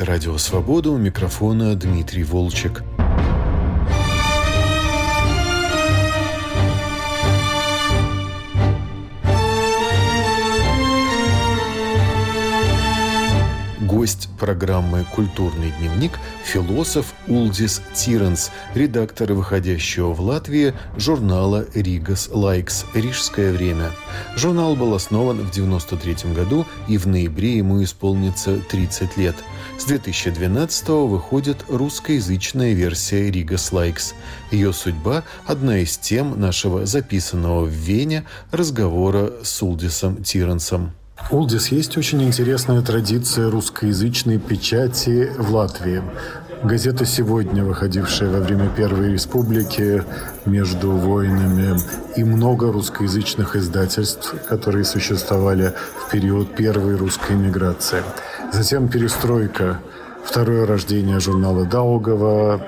Радио Свобода. У микрофона Дмитрий Волчек. Гость программы «Культурный дневник» – философ Улдис Тиранс, редактор выходящего в Латвии журнала «Rīgas Laiks. Рижское время». Журнал был основан в 1993 году, и в ноябре ему исполнится 30 лет. С 2012 выходит русскоязычная версия «Rīgas Laiks». Ее судьба – одна из тем нашего записанного в Вене разговора с Улдисом Улдис, есть очень интересная традиция русскоязычной печати в Латвии. Газета «Сегодня», выходившая во время Первой Республики между войнами, и много русскоязычных издательств, которые существовали в период первой русской миграции. Затем перестройка, второе рождение журнала Даугова,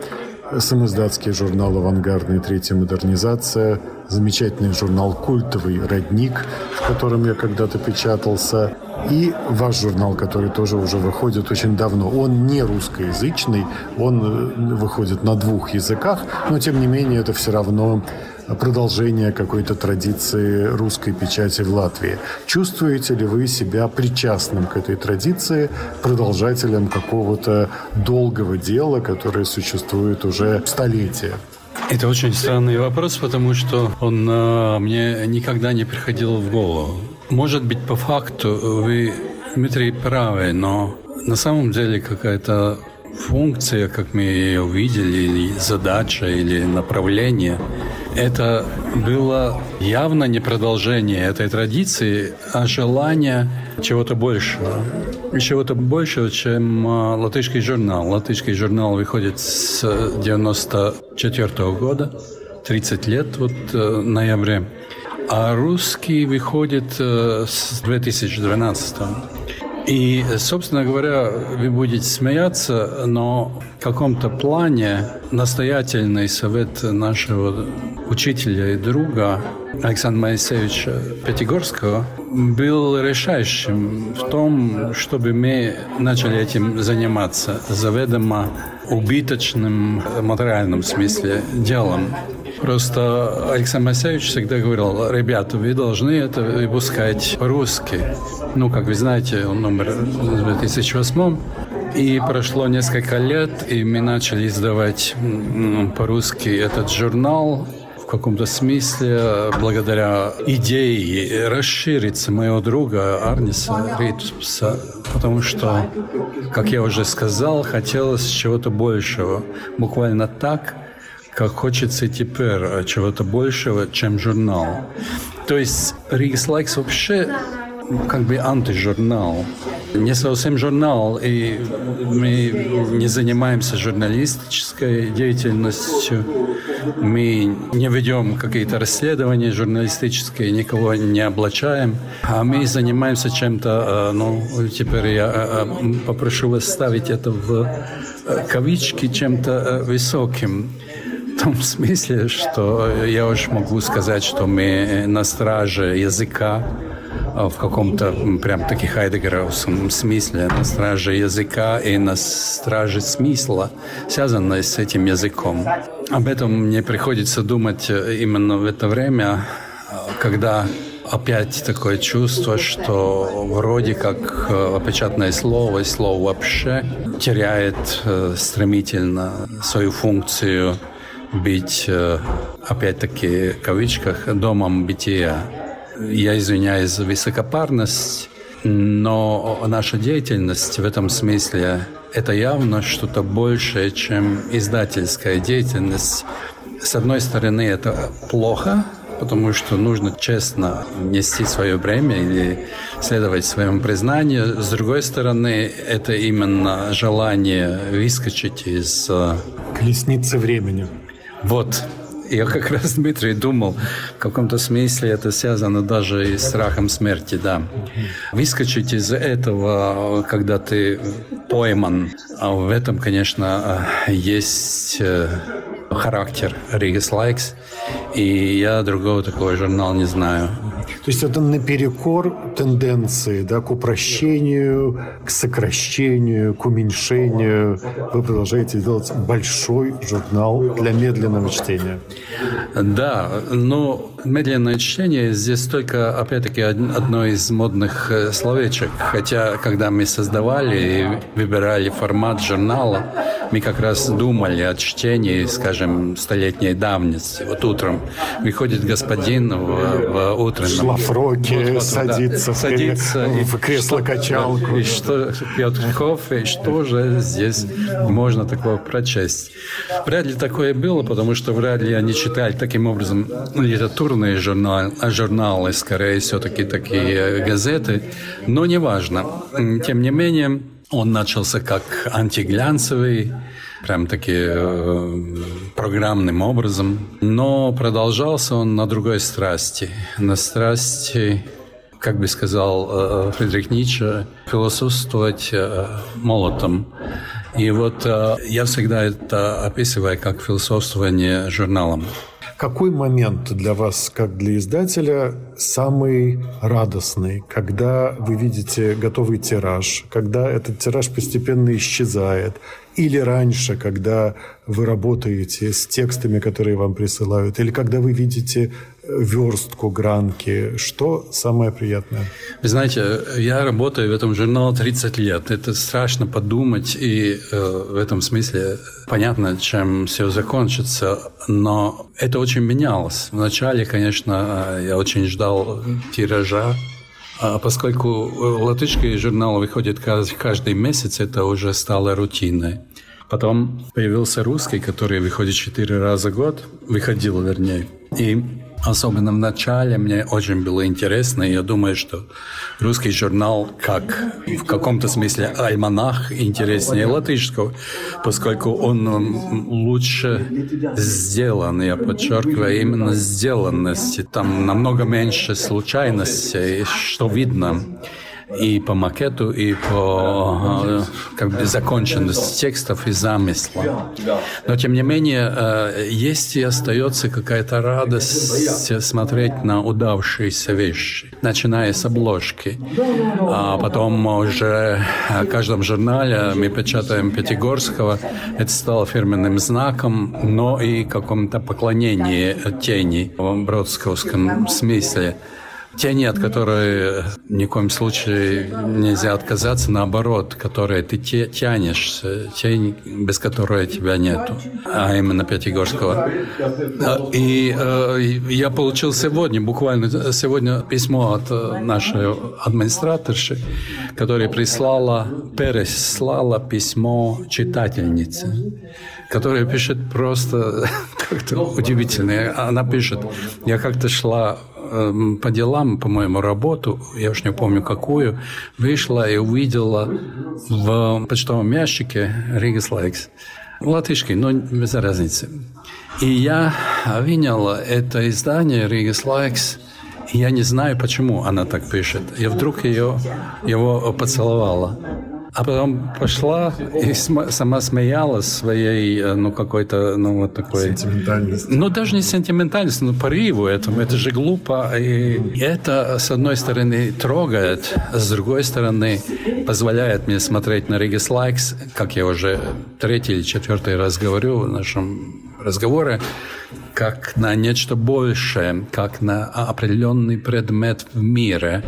самоиздатский журнал «Авангардная третья модернизация», замечательный журнал «Культовый родник», в котором я когда-то печатался, и ваш журнал, который тоже уже выходит очень давно. Он не русскоязычный, он э, выходит на двух языках, но тем не менее это все равно продолжение какой-то традиции русской печати в Латвии. Чувствуете ли вы себя причастным к этой традиции, продолжателем какого-то долгого дела, которое существует уже столетия? Это очень странный вопрос, потому что он э, мне никогда не приходил в голову. Может быть, по факту вы, Дмитрий, правы, но на самом деле какая-то функция, как мы ее увидели, или задача, или направление, это было явно не продолжение этой традиции, а желание чего-то большего. Чего-то большего, чем а, латышский журнал. Латышский журнал выходит с 94 -го года, 30 лет, вот э, ноябре. А русский выходит э, с 2012 -го. И, собственно говоря, вы будете смеяться, но в каком-то плане настоятельный совет нашего учителя и друга Александра Моисеевича Пятигорского был решающим в том, чтобы мы начали этим заниматься заведомо убыточным в материальном смысле делом. Просто Александр Моисеевич всегда говорил, ребята, вы должны это выпускать по-русски. Ну, как вы знаете, он умер в 2008 и прошло несколько лет, и мы начали издавать по-русски этот журнал в каком-то смысле благодаря идее расшириться моего друга Арниса Ритуса, потому что, как я уже сказал, хотелось чего-то большего. Буквально так, как хочется теперь чего-то большего, чем журнал. То есть Ригс Лайкс вообще как бы антижурнал. Не совсем журнал, и мы не занимаемся журналистической деятельностью. Мы не ведем какие-то расследования журналистические, никого не облачаем. А мы занимаемся чем-то, э, ну, теперь я э, э, попрошу вас ставить это в кавички, чем-то высоким. В том смысле, что я уж могу сказать, что мы на страже языка, в каком-то прям таки хайдегеровском смысле, на страже языка и на страже смысла, связанной с этим языком. Об этом мне приходится думать именно в это время, когда опять такое чувство, что вроде как э, печатное слово и слово вообще теряет э, стремительно свою функцию быть, э, опять-таки, в кавычках, домом бытия. Я извиняюсь за высокопарность, но наша деятельность в этом смысле это явно что-то большее, чем издательская деятельность. С одной стороны, это плохо, потому что нужно честно нести свое бремя или следовать своему признанию. С другой стороны, это именно желание выскочить из... Э, Колесницы времени. Вот, я как раз, Дмитрий, думал, в каком-то смысле это связано даже и с страхом смерти, да. Выскочить из этого, когда ты пойман, а в этом, конечно, есть э, характер Rīgas Laiks, и я другого такого журнала не знаю. То есть это наперекор тенденции да, к упрощению, к сокращению, к уменьшению. Вы продолжаете делать большой журнал для медленного чтения. Да, но медленное чтение здесь только, опять-таки, одно из модных э, словечек. Хотя, когда мы создавали и выбирали формат журнала, мы как раз думали о чтении, скажем, столетней давности. Вот утром выходит господин в, в утреннем... Шлафроке, вот, садится, да, в, садится в кресло-качалку. И что пьет кофе, и что же здесь можно такого прочесть. Вряд ли такое было, потому что вряд ли они читали таким образом литературные журналы, а журналы скорее все-таки такие газеты. Но неважно. Тем не менее, он начался как антиглянцевый, прям таки э, программным образом. Но продолжался он на другой страсти. На страсти, как бы сказал э, Фридрих Ницше, философствовать э, молотом. И вот э, я всегда это описываю как философствование журналом. Какой момент для вас, как для издателя, самый радостный, когда вы видите готовый тираж, когда этот тираж постепенно исчезает, или раньше, когда вы работаете с текстами, которые вам присылают, или когда вы видите верстку, гранки. Что самое приятное? Вы знаете, я работаю в этом журнале 30 лет. Это страшно подумать, и э, в этом смысле понятно, чем все закончится. Но это очень менялось. Вначале, конечно, э, я очень ждал тиража, а поскольку латышский журнал выходит каждый месяц, это уже стало рутиной. Потом появился русский, который выходит четыре раза в год, выходил, вернее. И Особенно в начале мне очень было интересно. Я думаю, что русский журнал как в каком-то смысле альманах интереснее латышского, поскольку он лучше сделан. Я подчеркиваю именно сделанности. Там намного меньше случайностей, что видно и по макету, и по э, как бы, законченности текстов и замысла. Но, тем не менее, э, есть и остается какая-то радость смотреть на удавшиеся вещи, начиная с обложки. А потом уже в каждом журнале мы печатаем Пятигорского. Это стало фирменным знаком, но и каком-то поклонении тени в бродсковском смысле. Тени, от которой ни в коем случае нельзя отказаться, наоборот, которые ты тянешь, тень, без которой тебя нету, а именно Пятигорского. И э, я получил сегодня, буквально сегодня письмо от э, нашей администраторши, которая прислала, переслала письмо читательнице которая пишет просто как-то удивительное. Она пишет, я как-то шла Эм, по делам, по-моему, работу, я уж не помню какую, вышла и увидела в почтовом ящике Rīgas Laiks. Латышский, но без разницы. И я видел это издание Rīgas Laiks, я не знаю, почему она так пишет. Я вдруг ее, его поцеловала. А потом пошла и сама смеялась своей, э, ну, какой-то, ну, вот такой... Сентиментальность. Ну, даже не сентиментальность, но порыву этому. Это же глупо. И это, с одной стороны, трогает, а с другой стороны, позволяет мне смотреть на Ригис Лайкс, как я уже третий или четвертый раз говорю в нашем разговоре, как на нечто большее, как на определенный предмет в мире.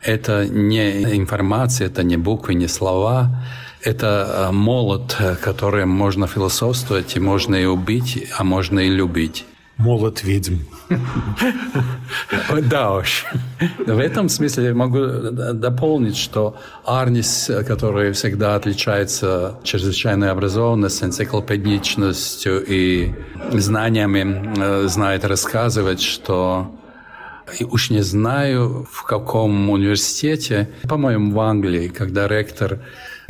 Это не информация, это не буквы, не слова. Это э, молот, которым можно философствовать, и можно и убить, а можно и любить. Молот ведьм. Да уж. В этом смысле я могу дополнить, что Арнис, который всегда отличается чрезвычайной образованностью, энциклопедичностью и знаниями, э, знает рассказывать, что уж не знаю, в каком университете, по-моему, в Англии, когда ректор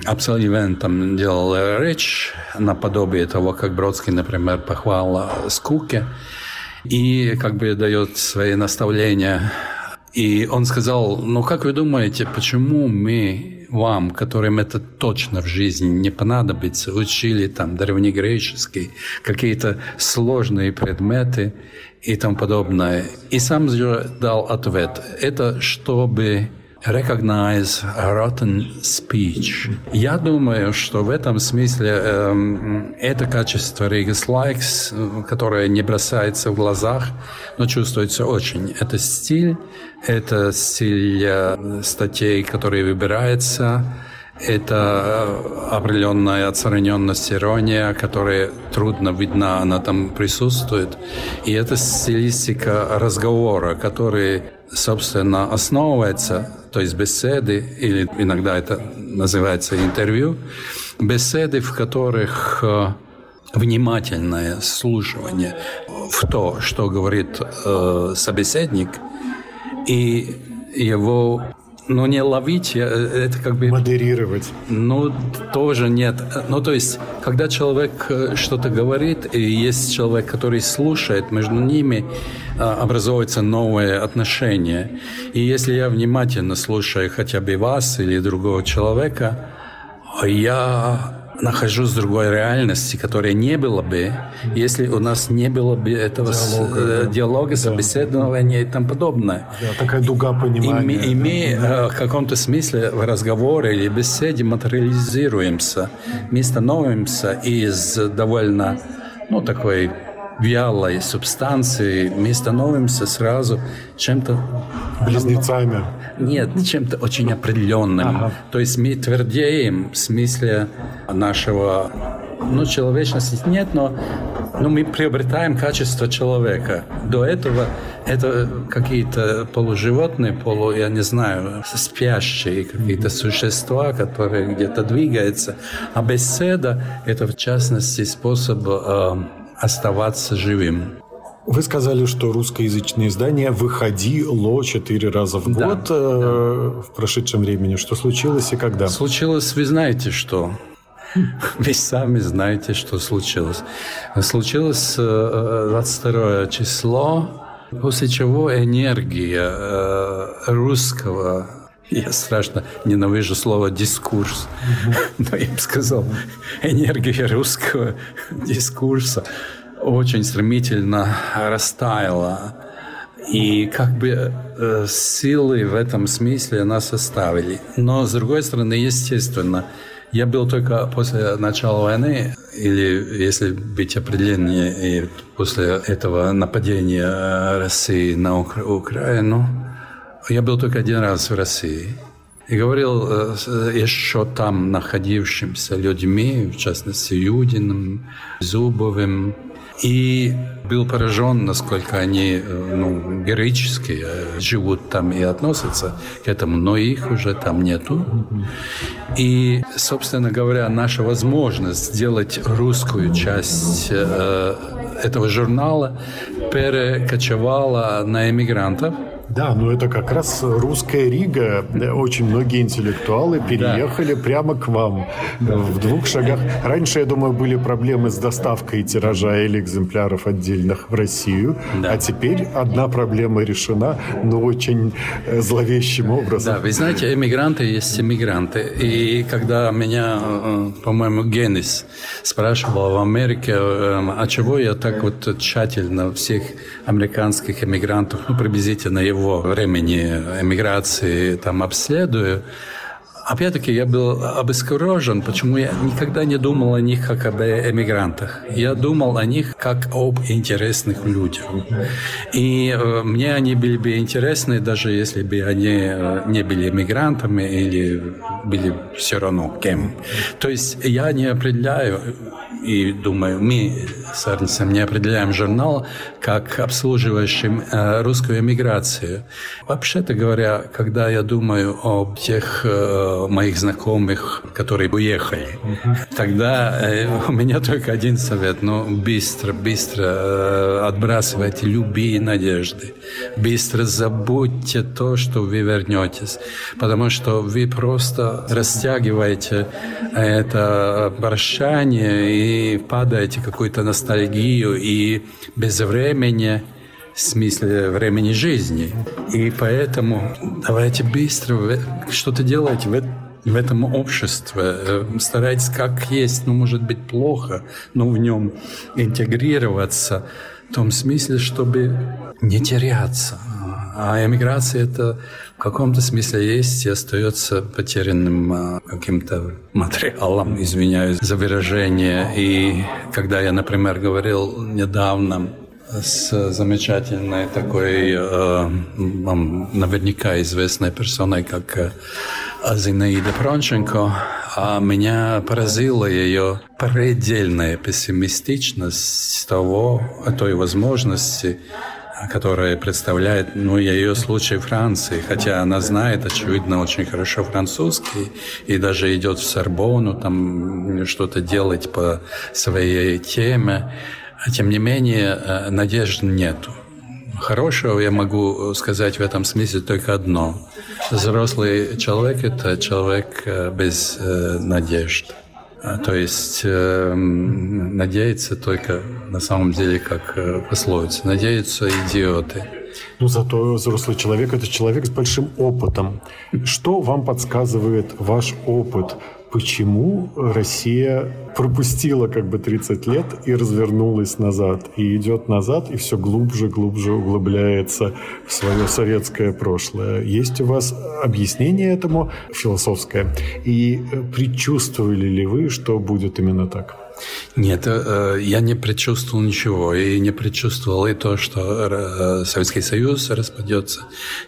абсолютно делал речь наподобие того, как Бродский, например, похвал скуке, и как бы дает свои наставления И он сказал, ну как вы думаете, почему мы вам, которым это точно в жизни не понадобится, учили там древнегреческий, какие-то сложные предметы и тому подобное. И сам дал ответ. Это чтобы recognize rotten speech. Я думаю, что в этом смысле э, это качество Regis Likes, которое не бросается в глазах, но чувствуется очень. Это стиль, это стиль э, статей, которые выбирается, это определенная отстраненность, ирония, которая трудно видна, она там присутствует. И это стилистика разговора, который, собственно, основывается то есть беседы, или иногда это называется интервью, беседы, в которых э, внимательное слушание в то, что говорит э, собеседник, и его ну, не ловить, это как бы... Модерировать. Ну, тоже нет. Ну, то есть, когда человек э, что-то говорит, и есть человек, который слушает, между ними а, образуются новые отношения. И если я внимательно слушаю хотя бы вас или другого человека, я нахожусь в другой реальности, которой не было бы, если у нас не было бы этого диалога, с, да. диалога собеседования и тому подобное. Да, такая дуга понимания. И, мы да. Э, в каком-то смысле в разговоре или беседе материализируемся. Мы становимся из довольно ну, такой вялой субстанции, мы становимся сразу чем-то... Близнецами. Нет, чем-то очень определенным. Ага. То есть мы твердеем в смысле нашего... Ну, человечности нет, но ну, мы приобретаем качество человека. До этого это какие-то полуживотные, полу, я не знаю, спящие какие-то существа, которые где-то двигаются. А беседа – это, в частности, способ э, оставаться живым. Вы сказали, что русскоязычное издание выходило четыре раза в да, год э, да. в прошедшем времени. Что случилось и когда? Случилось, вы знаете что? Вы сами знаете, что случилось. Случилось 22 э, число, после чего энергия э, русского я страшно ненавижу слово «дискурс», но я бы сказал, энергия русского дискурса очень стремительно растаяла. И как бы э, силы в этом смысле нас оставили. Но, с другой стороны, естественно, я был только после начала войны, или, если быть определеннее, и после этого нападения России на Укра- Украину, я был только один раз в России. И говорил э, еще там находившимся людьми, в частности, Юдиным, Зубовым, и был поражен, насколько они э, ну, героически э, живут там и относятся к этому, но их уже там нету. И, собственно говоря, наша возможность сделать русскую часть э, этого журнала перекочевала на эмигрантов – да, но это как раз русская Рига. Очень многие интеллектуалы переехали да. прямо к вам да. в двух шагах. Раньше, я думаю, были проблемы с доставкой тиража или экземпляров отдельных в Россию. Да. А теперь одна проблема решена, но очень э, зловещим образом. Да, вы знаете, эмигранты есть эмигранты. И когда меня, э, по-моему, Генис спрашивал в Америке, э, а чего я так вот тщательно всех американских эмигрантов, ну, приблизительно его времени эмиграции там обследую, Опять-таки, я был обескуражен, почему я никогда не думал о них как об эмигрантах. Я думал о них как об интересных людях. И э, мне они были бы интересны, даже если бы они э, не были эмигрантами или были все равно кем. То есть я не определяю, и думаю, мы с Арнисом не определяем журнал как обслуживающим э, русскую эмиграцию. Вообще-то говоря, когда я думаю об тех э, моих знакомых, которые уехали, тогда э, у меня только один совет. Ну, быстро, быстро э, отбрасывайте любые надежды. Быстро забудьте то, что вы вернетесь. Потому что вы просто растягиваете это прощание и впадаете в какую-то ностальгию и без времени смысле времени жизни. И поэтому давайте быстро что-то делайте в, в этом обществе. Э, старайтесь как есть, ну, может быть, плохо, но в нем интегрироваться в том смысле, чтобы не теряться. А эмиграция это в каком-то смысле есть и остается потерянным а, каким-то материалом, извиняюсь за выражение. И когда я, например, говорил недавно с замечательной такой, э, наверняка известной персоной, как э, Зинаида Пронченко, а меня поразила ее предельная пессимистичность того, той возможности, которая представляет, ну, ее случай Франции, хотя она знает, очевидно, очень хорошо французский и даже идет в Сорбону, там что-то делать по своей теме. А тем не менее, э, надежды нету. Хорошего я могу сказать в этом смысле только одно. Взрослый человек – это человек э, без э, надежд. А, то есть э, надеяться только на самом деле, как э, пословица, надеются идиоты. Ну, зато взрослый человек – это человек с большим опытом. Что вам подсказывает ваш опыт? почему Россия пропустила как бы 30 лет и развернулась назад, и идет назад, и все глубже, глубже углубляется в свое советское прошлое. Есть у вас объяснение этому философское? И э, предчувствовали ли вы, что будет именно так? Нет, э, я не предчувствовал ничего. И не предчувствовал и то, что э, Советский Союз распадется.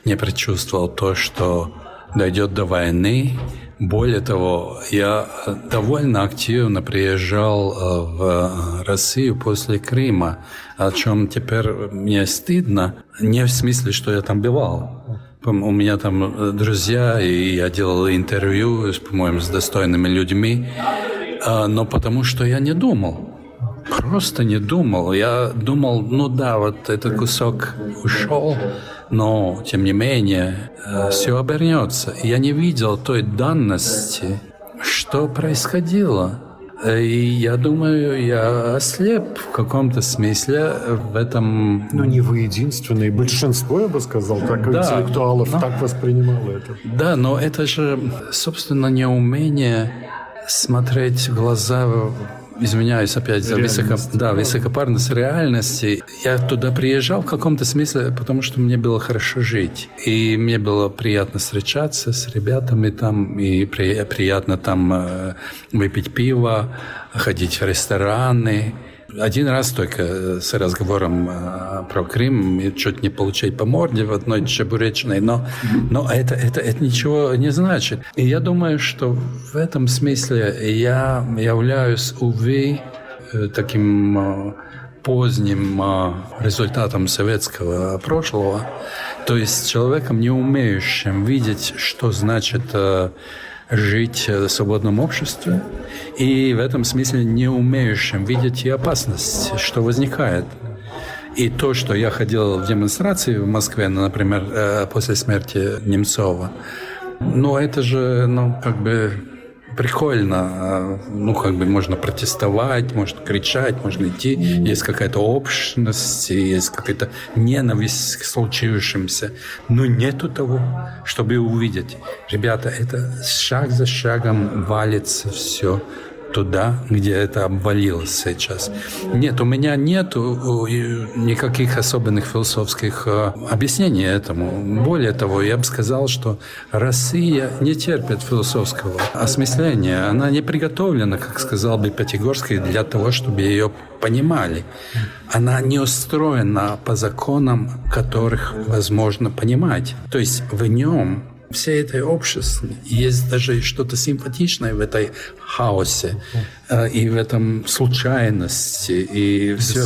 Не предчувствовал то, что дойдет до войны. Более того, я довольно активно приезжал э, в Россию после Крыма, о чем теперь мне стыдно, не в смысле, что я там бывал. У меня там друзья, и я делал интервью, по-моему, с достойными людьми, но потому что я не думал. Просто не думал. Я думал, ну да, вот этот кусок ушел, но, тем не менее, э, все обернется. Я не видел той данности, что происходило. И я думаю, я ослеп в каком-то смысле в этом... Ну, не вы единственный. Большинство, я бы сказал, так да, интеллектуалов но... так воспринимало это. Да, но это же, собственно, неумение смотреть в глаза извиняюсь опять за высоко, да, высокопарность реальности. Я туда приезжал в каком-то смысле, потому что мне было хорошо жить. И мне было приятно встречаться с ребятами там, и при, приятно там э, выпить пиво, ходить в рестораны. Один раз только э, с разговором э, про Крым и чуть не получать по морде в одной чебуречной, но, но это, это, это ничего не значит. И я думаю, что в этом смысле я являюсь, увы, э, таким поздним результатом советского прошлого, то есть человеком, не умеющим видеть, что значит жить в свободном обществе и в этом смысле не умеющим видеть и опасность, что возникает. И то, что я ходил в демонстрации в Москве, например, э, после смерти Немцова, ну, это же, ну, как бы прикольно. Ну, как бы можно протестовать, можно кричать, можно идти. Есть какая-то общность, есть какая-то ненависть к случившемуся. Но нету того, чтобы увидеть. Ребята, это шаг за шагом валится все туда, где это обвалилось сейчас. Нет, у меня нет никаких особенных философских э, объяснений этому. Более того, я бы сказал, что Россия не терпит философского осмысления. Она не приготовлена, как сказал бы Пятигорский, для того, чтобы ее понимали. Она не устроена по законам, которых возможно понимать. То есть в нем всей этой обществе есть даже что-то симпатичное в этой хаосе э, и в этом случайности и все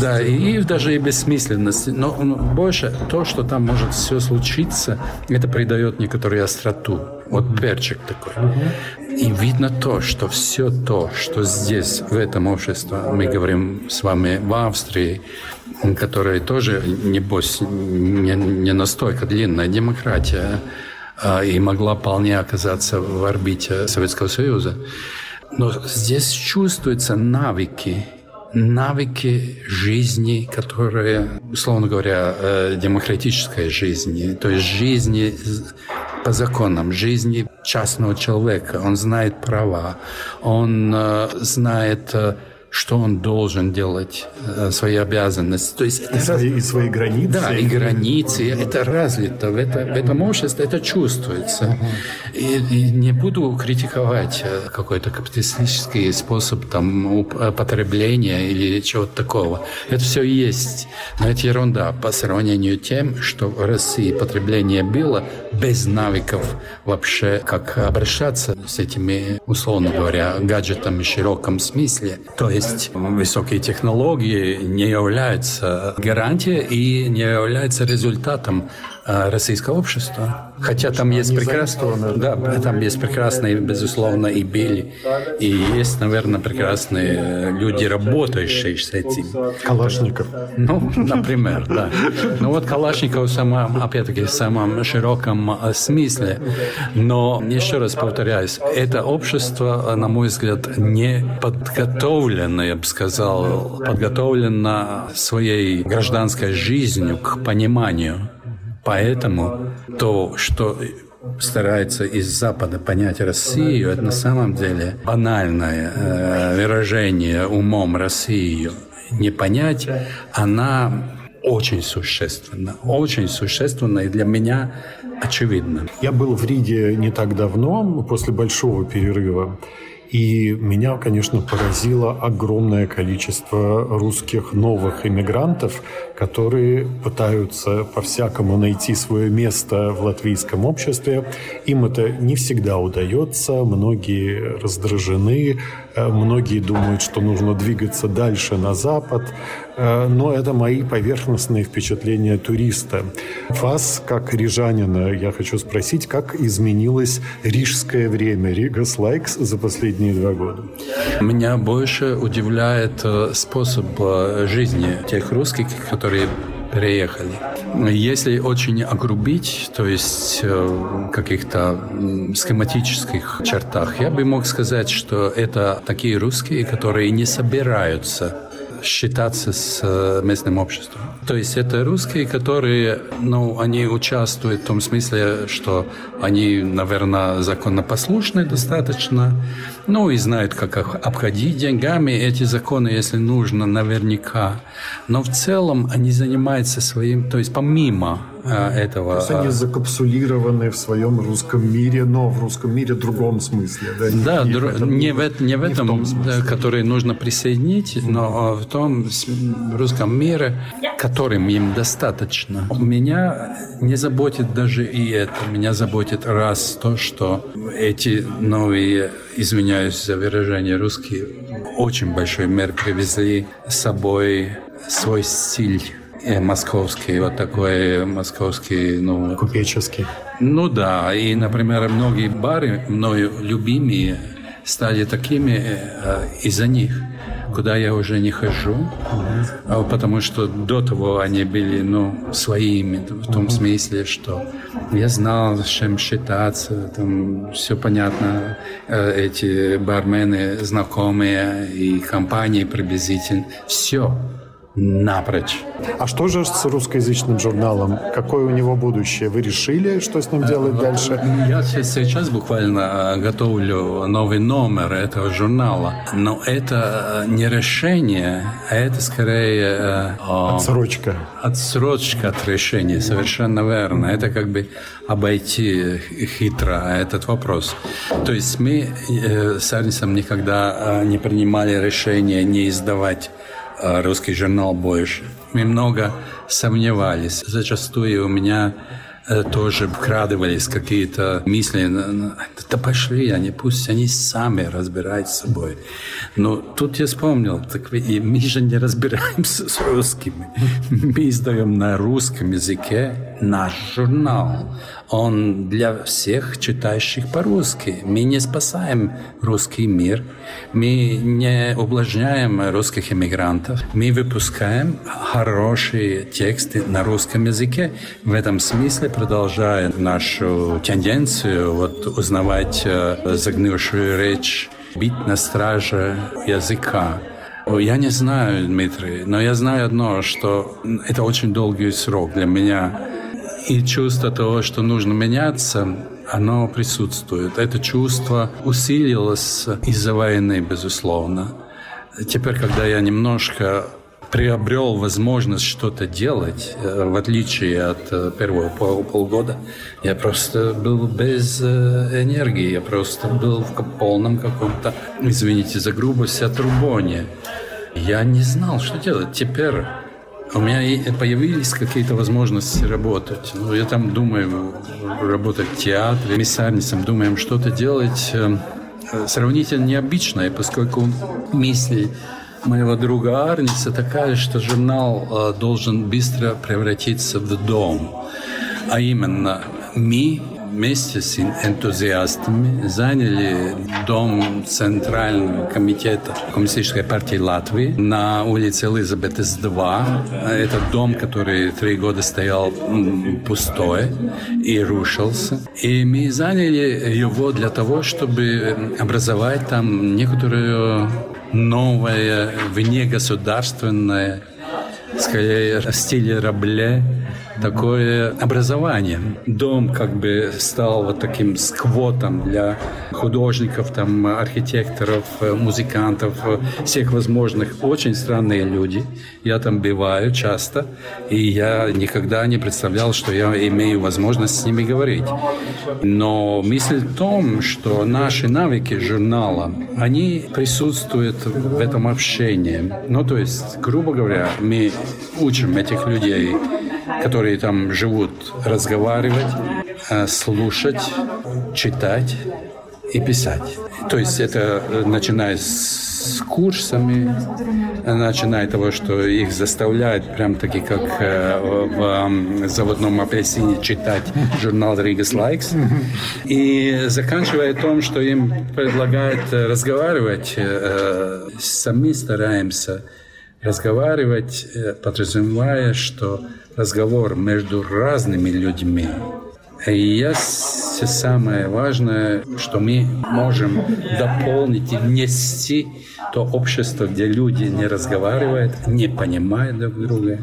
да и даже и бессмысленности. Но, но больше то что там может все случиться это придает некоторую остроту. Вот перчик такой. И видно то, что все то, что здесь, в этом обществе, мы говорим с вами в Австрии, которая тоже, небось, не, не настолько длинная демократия, а, и могла вполне оказаться в орбите Советского Союза. Но здесь чувствуются навыки навыки жизни, которые, условно говоря, э, демократической жизни, то есть жизни по законам, жизни частного человека. Он знает права, он э, знает э, что он должен делать, э, свои обязанности. То есть и, свои, и свои границы. Да, и границы. Это развито в, это, в этом обществе, это чувствуется. И, и не буду критиковать э, какой-то капиталистический способ там, потребления или чего-то такого. Это все есть. Но это ерунда по сравнению с тем, что в России потребление было без навыков вообще, как обращаться с этими, условно говоря, гаджетами в широком смысле. То есть есть высокие технологии не являются гарантией и не являются результатом российского общества. Хотя там есть прекрасные, да, там есть прекрасные, безусловно, и бели, и есть, наверное, прекрасные люди, работающие с этим. Калашников. Ну, например, да. Ну вот Калашников, в самом, опять-таки, в самом широком э, смысле. Но, еще раз повторяюсь, это общество, на мой взгляд, не подготовлено, я бы сказал, подготовлено своей гражданской жизнью к пониманию Поэтому то, что старается из Запада понять Россию, это на самом деле банальное э, выражение умом Россию. Не понять, она очень существенна, очень существенна и для меня очевидно. Я был в Риге не так давно, после большого перерыва. И меня, конечно, поразило огромное количество русских новых иммигрантов, которые пытаются по-всякому найти свое место в латвийском обществе. Им это не всегда удается, многие раздражены, э, многие думают, что нужно двигаться дальше на запад. Э, но это мои поверхностные впечатления туриста. Вас, как рижанина, я хочу спросить, как изменилось рижское время, Rīgas Laiks, за последние два года? Меня больше удивляет э, способ э, жизни тех русских, которые переехали. Если очень огрубить, то есть в каких-то схематических чертах, я бы мог сказать, что это такие русские, которые не собираются считаться с э, местным обществом. То есть это русские, которые, ну, они участвуют в том смысле, что они, наверное, законопослушны достаточно, ну, и знают, как обходить деньгами эти законы, если нужно, наверняка. Но в целом они занимаются своим, то есть помимо а, этого. То есть они а, закапсулированы в своем русском мире, но в русском мире другом смысле. Да, да не, дру... в этом, не, в, не в этом, не в том который нужно присоединить, но в том русском мире, которым им достаточно. Меня не заботит даже и это. Меня заботит раз то, что эти новые, извиняюсь за выражение, русские очень большой мер привезли с собой свой стиль э, московский, вот такой московский, ну... Купеческий. Ну да, и, например, многие бары, мною любимые, стали такими э, из-за них куда я уже не хожу, mm-hmm. потому что до того они были, ну, своими, в том mm-hmm. смысле, что я знал, с чем считаться, там все понятно, э, эти бармены знакомые и компании приблизительно, все напрочь. А что же с русскоязычным журналом? Какое у него будущее? Вы решили, что с ним делать дальше? Я сейчас буквально готовлю новый номер этого журнала. Но это не решение, а это скорее... Э, Отсрочка. Отсрочка от решения, совершенно верно. Это как бы обойти хитро этот вопрос. То есть мы э, с Арнисом никогда э, не принимали решение не издавать русский журнал больше. Мы много сомневались. Зачастую у меня э, тоже вкрадывались какие-то мысли, да пошли они, пусть они сами разбираются с собой. Но тут я вспомнил, так и мы же не разбираемся с русскими. Мы издаем на русском языке наш журнал он для всех читающих по-русски. Мы не спасаем русский мир, мы не ублажняем русских иммигрантов, мы выпускаем хорошие тексты на русском языке. В этом смысле продолжая нашу тенденцию вот, узнавать э, загнившую речь, быть на страже языка. Я не знаю, Дмитрий, но я знаю одно, что это очень долгий срок для меня. И чувство того, что нужно меняться, оно присутствует. Это чувство усилилось из-за войны, безусловно. Теперь, когда я немножко приобрел возможность что-то делать, э, в отличие от э, первого полгода, я просто был без э, энергии, я просто был в полном каком-то, извините за грубость, отрубоне. Я не знал, что делать. Теперь у меня появились какие-то возможности работать. Ну, я там думаю, работать в театре, Арнисом думаем что-то делать сравнительно необычное, поскольку мысль моего друга Арниса такая, что журнал э, должен быстро превратиться в дом. А именно, мы вместе с энтузиастами заняли дом Центрального комитета Коммунистической партии Латвии на улице Элизабетес 2. Это дом, который три года стоял пустой и рушился. И мы заняли его для того, чтобы образовать там некоторую новое, внегосударственное, скорее в стиле Рабле, такое образование. Дом как бы стал вот таким сквотом для художников, там, архитекторов, музыкантов, всех возможных. Очень странные люди. Я там бываю часто, и я никогда не представлял, что я имею возможность с ними говорить. Но мысль в том, что наши навыки журнала, они присутствуют в этом общении. Ну, то есть, грубо говоря, мы учим этих людей которые там живут, разговаривать, э, слушать, читать и писать. То есть это э, начиная с курсами, начиная от того, что их заставляют прям таки как э, в заводном апельсине читать журнал Rigas Likes, и заканчивая том, что им предлагают разговаривать, сами стараемся разговаривать, подразумевая, что разговор между разными людьми. И есть самое важное, что мы можем дополнить и внести то общество, где люди не разговаривают, не понимают друг друга.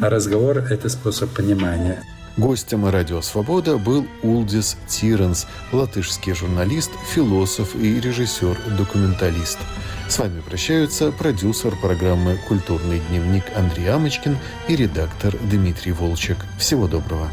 А разговор – это способ понимания. Гостем «Радио Свобода» был Улдис Тиренс, латышский журналист, философ и режиссер-документалист. С вами прощаются продюсер программы «Культурный дневник» Андрей Амочкин и редактор Дмитрий Волчек. Всего доброго.